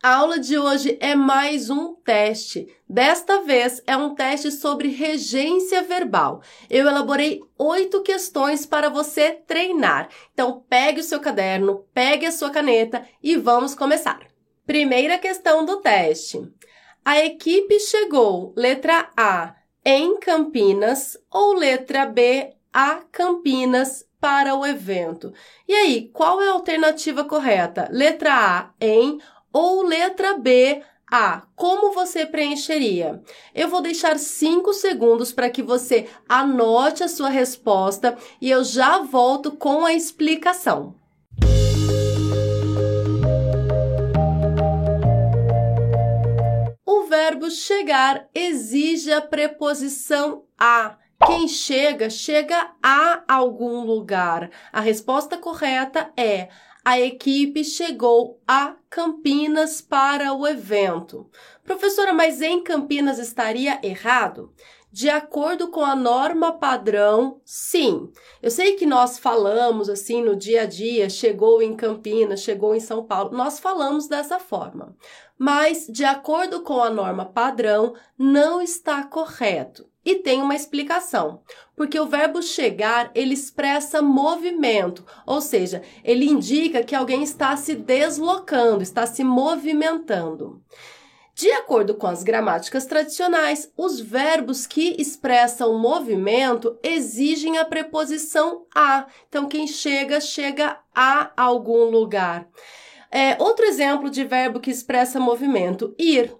A aula de hoje é mais um teste. Desta vez é um teste sobre regência verbal. Eu elaborei oito questões para você treinar. Então, pegue o seu caderno, pegue a sua caneta e vamos começar. Primeira questão do teste. A equipe chegou, letra A, em Campinas ou letra B, a Campinas para o evento. E aí, qual é a alternativa correta? Letra A, em ou letra B, a. Como você preencheria? Eu vou deixar 5 segundos para que você anote a sua resposta e eu já volto com a explicação. O verbo chegar exige a preposição a. Quem chega, chega a algum lugar. A resposta correta é a equipe chegou a Campinas para o evento. Professora, mas em Campinas estaria errado? De acordo com a norma padrão, sim. Eu sei que nós falamos assim no dia a dia, chegou em Campinas, chegou em São Paulo, nós falamos dessa forma. Mas, de acordo com a norma padrão, não está correto. E tem uma explicação, porque o verbo chegar, ele expressa movimento, ou seja, ele indica que alguém está se deslocando, está se movimentando. De acordo com as gramáticas tradicionais, os verbos que expressam movimento exigem a preposição a. Então, quem chega, chega a algum lugar. É, outro exemplo de verbo que expressa movimento: ir.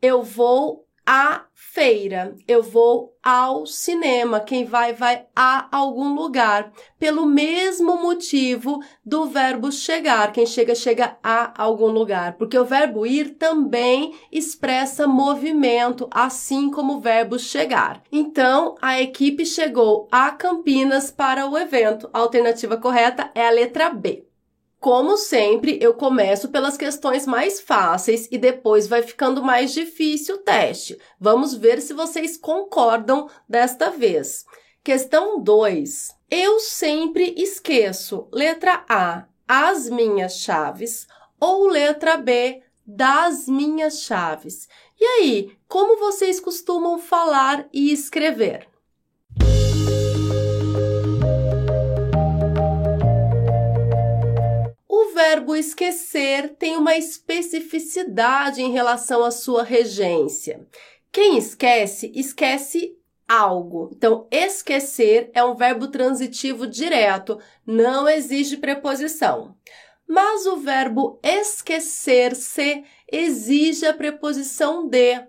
Eu vou à feira, eu vou ao cinema. Quem vai, vai a algum lugar. Pelo mesmo motivo do verbo chegar. Quem chega, chega a algum lugar. Porque o verbo ir também expressa movimento, assim como o verbo chegar. Então, a equipe chegou a Campinas para o evento. A alternativa correta é a letra B. Como sempre, eu começo pelas questões mais fáceis e depois vai ficando mais difícil o teste. Vamos ver se vocês concordam desta vez. Questão 2. Eu sempre esqueço. Letra A, as minhas chaves. Ou letra B, das minhas chaves. E aí, como vocês costumam falar e escrever? Verbo esquecer tem uma especificidade em relação à sua regência. Quem esquece, esquece algo. Então, esquecer é um verbo transitivo direto, não exige preposição. Mas o verbo esquecer-se exige a preposição de.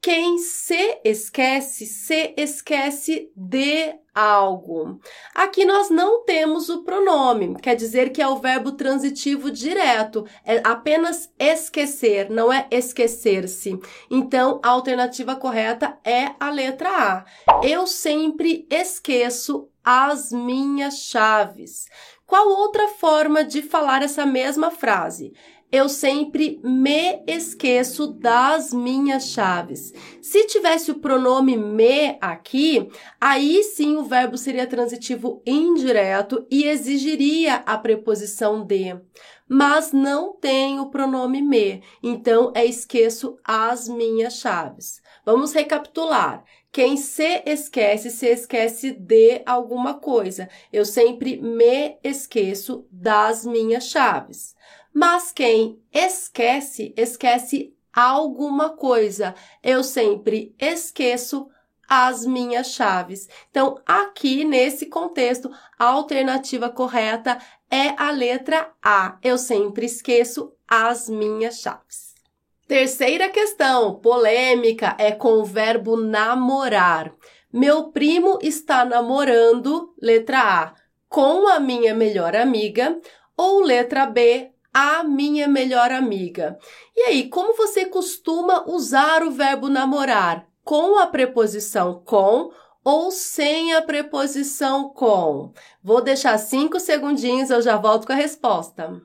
Quem se esquece, se esquece de algo. Aqui nós não temos o pronome, quer dizer que é o verbo transitivo direto, é apenas esquecer, não é esquecer-se. Então, a alternativa correta é a letra A. Eu sempre esqueço as minhas chaves. Qual outra forma de falar essa mesma frase? Eu sempre me esqueço das minhas chaves. Se tivesse o pronome me aqui, aí sim o verbo seria transitivo indireto e exigiria a preposição de. Mas não tem o pronome me, então é esqueço as minhas chaves. Vamos recapitular. Quem se esquece, se esquece de alguma coisa. Eu sempre me esqueço das minhas chaves. Mas quem esquece, esquece alguma coisa. Eu sempre esqueço as minhas chaves. Então, aqui nesse contexto, a alternativa correta é a letra A. Eu sempre esqueço as minhas chaves. Terceira questão, polêmica, é com o verbo namorar. Meu primo está namorando, letra A, com a minha melhor amiga, ou letra B, a minha melhor amiga. E aí, como você costuma usar o verbo namorar? Com a preposição com ou sem a preposição com? Vou deixar cinco segundinhos, eu já volto com a resposta.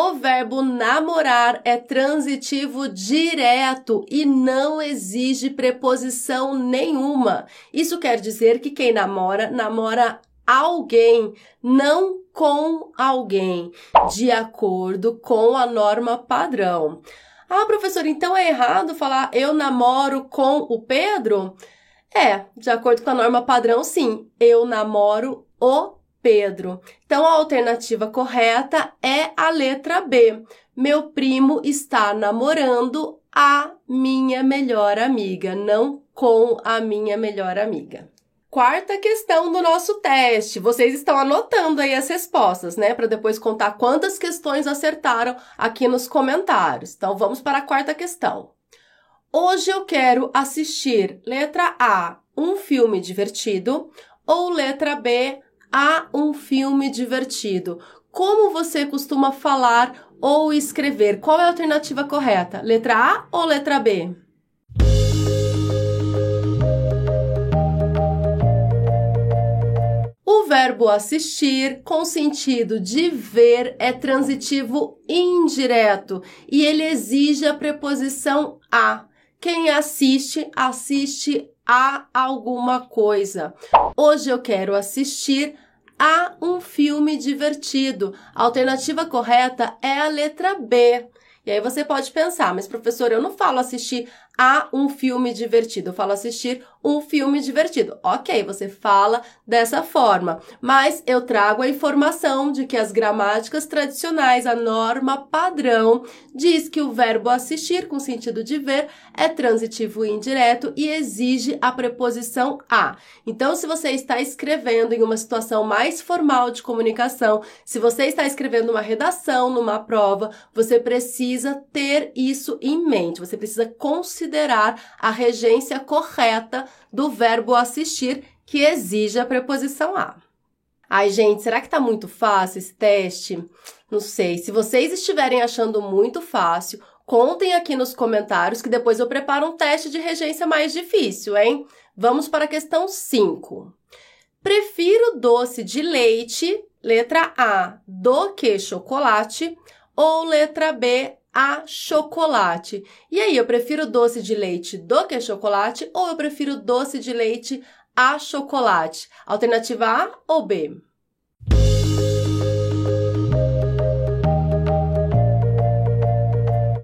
O verbo namorar é transitivo direto e não exige preposição nenhuma. Isso quer dizer que quem namora, namora alguém, não com alguém, de acordo com a norma padrão. Ah, professor, então é errado falar eu namoro com o Pedro? É, de acordo com a norma padrão, sim. Eu namoro o Pedro. Então a alternativa correta é a letra B. Meu primo está namorando a minha melhor amiga, não com a minha melhor amiga. Quarta questão do nosso teste. Vocês estão anotando aí as respostas, né? Para depois contar quantas questões acertaram aqui nos comentários. Então vamos para a quarta questão. Hoje eu quero assistir, letra A, um filme divertido, ou letra B, a um filme divertido. Como você costuma falar ou escrever? Qual é a alternativa correta? Letra A ou letra B? O verbo assistir, com sentido de ver, é transitivo indireto e ele exige a preposição a. Quem assiste, assiste a alguma coisa. Hoje eu quero assistir a um filme divertido. A alternativa correta é a letra B. E aí você pode pensar, mas professor, eu não falo assistir a um filme divertido. Eu falo assistir um filme divertido. Ok, você fala dessa forma, mas eu trago a informação de que as gramáticas tradicionais, a norma padrão, diz que o verbo assistir, com sentido de ver, é transitivo e indireto e exige a preposição a. Então, se você está escrevendo em uma situação mais formal de comunicação, se você está escrevendo uma redação, numa prova, você precisa ter isso em mente, você precisa considerar a regência correta do verbo assistir, que exige a preposição a. Ai, gente, será que tá muito fácil esse teste? Não sei. Se vocês estiverem achando muito fácil, contem aqui nos comentários que depois eu preparo um teste de regência mais difícil, hein? Vamos para a questão 5. Prefiro doce de leite, letra A, do que chocolate, ou letra B, a chocolate. E aí, eu prefiro doce de leite do que chocolate ou eu prefiro doce de leite a chocolate? Alternativa A ou B?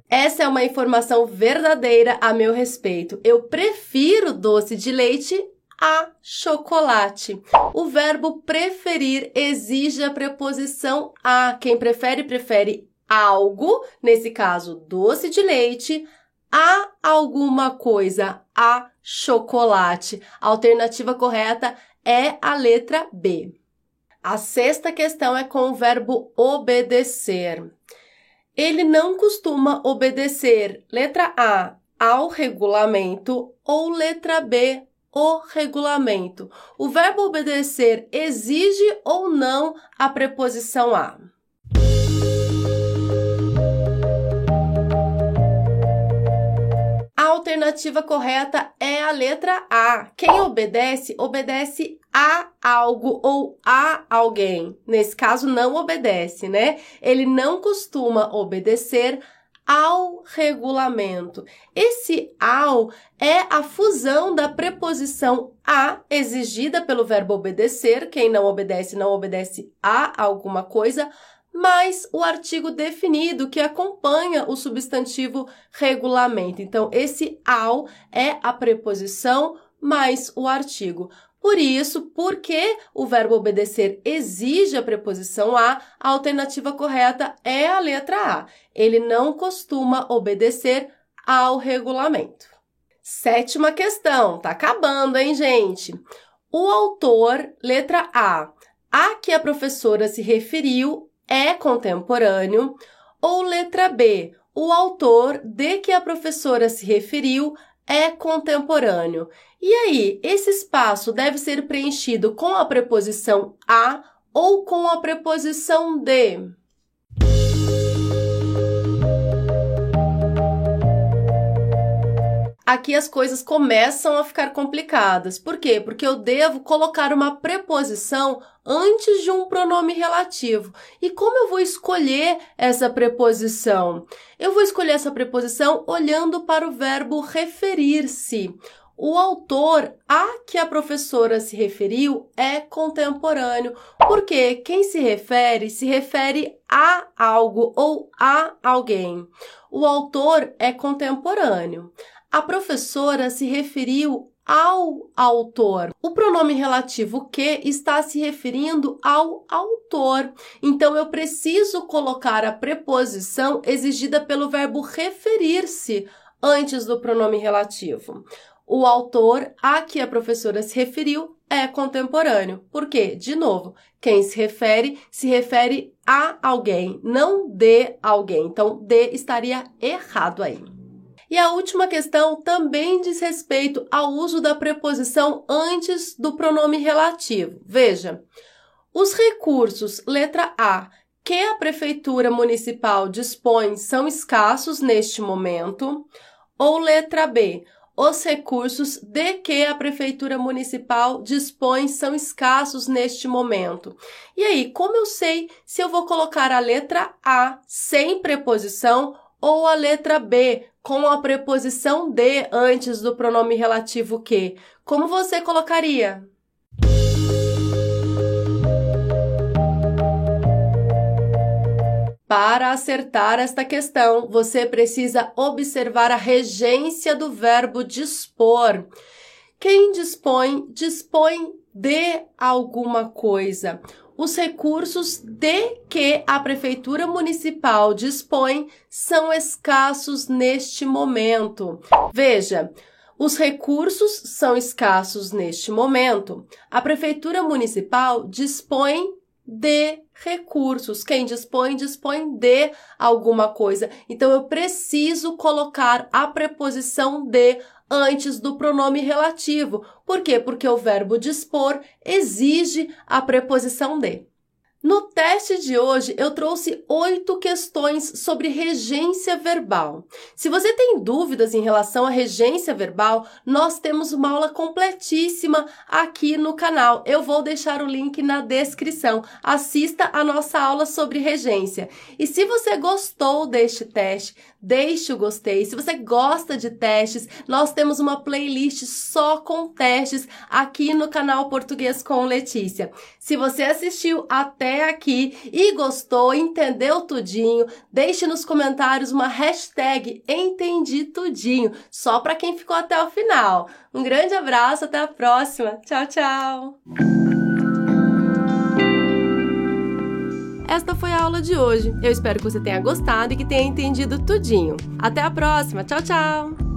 Essa é uma informação verdadeira a meu respeito. Eu prefiro doce de leite a chocolate. O verbo preferir exige a preposição a. Quem prefere, prefere algo, nesse caso, doce de leite, a alguma coisa, a chocolate. A alternativa correta é a letra B. A sexta questão é com o verbo obedecer. Ele não costuma obedecer, letra A, ao regulamento ou letra B, o regulamento. O verbo obedecer exige ou não a preposição a? Alternativa correta é a letra A. Quem obedece, obedece a algo ou a alguém. Nesse caso, não obedece, né? Ele não costuma obedecer ao regulamento. Esse ao é a fusão da preposição a exigida pelo verbo obedecer. Quem não obedece, não obedece a alguma coisa mais o artigo definido que acompanha o substantivo regulamento. Então, esse ao é a preposição mais o artigo. Por isso, porque o verbo obedecer exige a preposição a, a alternativa correta é a letra A. Ele não costuma obedecer ao regulamento. Sétima questão, tá acabando, hein, gente? O autor, letra A, a que a professora se referiu é contemporâneo, ou letra B, o autor de que a professora se referiu é contemporâneo. E aí, esse espaço deve ser preenchido com a preposição a ou com a preposição de? Aqui as coisas começam a ficar complicadas. Por quê? Porque eu devo colocar uma preposição antes de um pronome relativo. E como eu vou escolher essa preposição? Eu vou escolher essa preposição olhando para o verbo referir-se. O autor a que a professora se referiu é contemporâneo, porque quem se refere se refere a algo ou a alguém. O autor é contemporâneo. A professora se referiu ao autor. O pronome relativo que está se referindo ao autor. Então eu preciso colocar a preposição exigida pelo verbo referir-se antes do pronome relativo. O autor a que a professora se referiu é contemporâneo. Por quê? De novo, quem se refere se refere a alguém, não de alguém. Então, de estaria errado aí. E a última questão também diz respeito ao uso da preposição antes do pronome relativo. Veja, os recursos, letra A, que a Prefeitura Municipal dispõe são escassos neste momento, ou letra B, os recursos de que a Prefeitura Municipal dispõe são escassos neste momento. E aí, como eu sei se eu vou colocar a letra A sem preposição ou a letra B com a preposição de antes do pronome relativo que. Como você colocaria? Para acertar esta questão, você precisa observar a regência do verbo dispor. Quem dispõe, dispõe de alguma coisa os recursos de que a Prefeitura Municipal dispõe são escassos neste momento. Veja, os recursos são escassos neste momento. A Prefeitura Municipal dispõe de recursos. Quem dispõe, dispõe de alguma coisa. Então, eu preciso colocar a preposição de antes do pronome relativo. Por quê? Porque o verbo dispor exige a preposição de. No teste de hoje, eu trouxe oito questões sobre regência verbal. Se você tem dúvidas em relação à regência verbal, nós temos uma aula completíssima aqui no canal. Eu vou deixar o link na descrição. Assista a nossa aula sobre regência. E se você gostou deste teste, deixe o gostei. Se você gosta de testes, nós temos uma playlist só com testes aqui no canal Português com Letícia. Se você assistiu até aqui e gostou, entendeu tudinho, deixe nos comentários uma hashtag Entendi Tudinho, só para quem ficou até o final. Um grande abraço, até a próxima. Tchau, tchau! Esta foi a aula de hoje. Eu espero que você tenha gostado e que tenha entendido tudinho. Até a próxima. Tchau, tchau!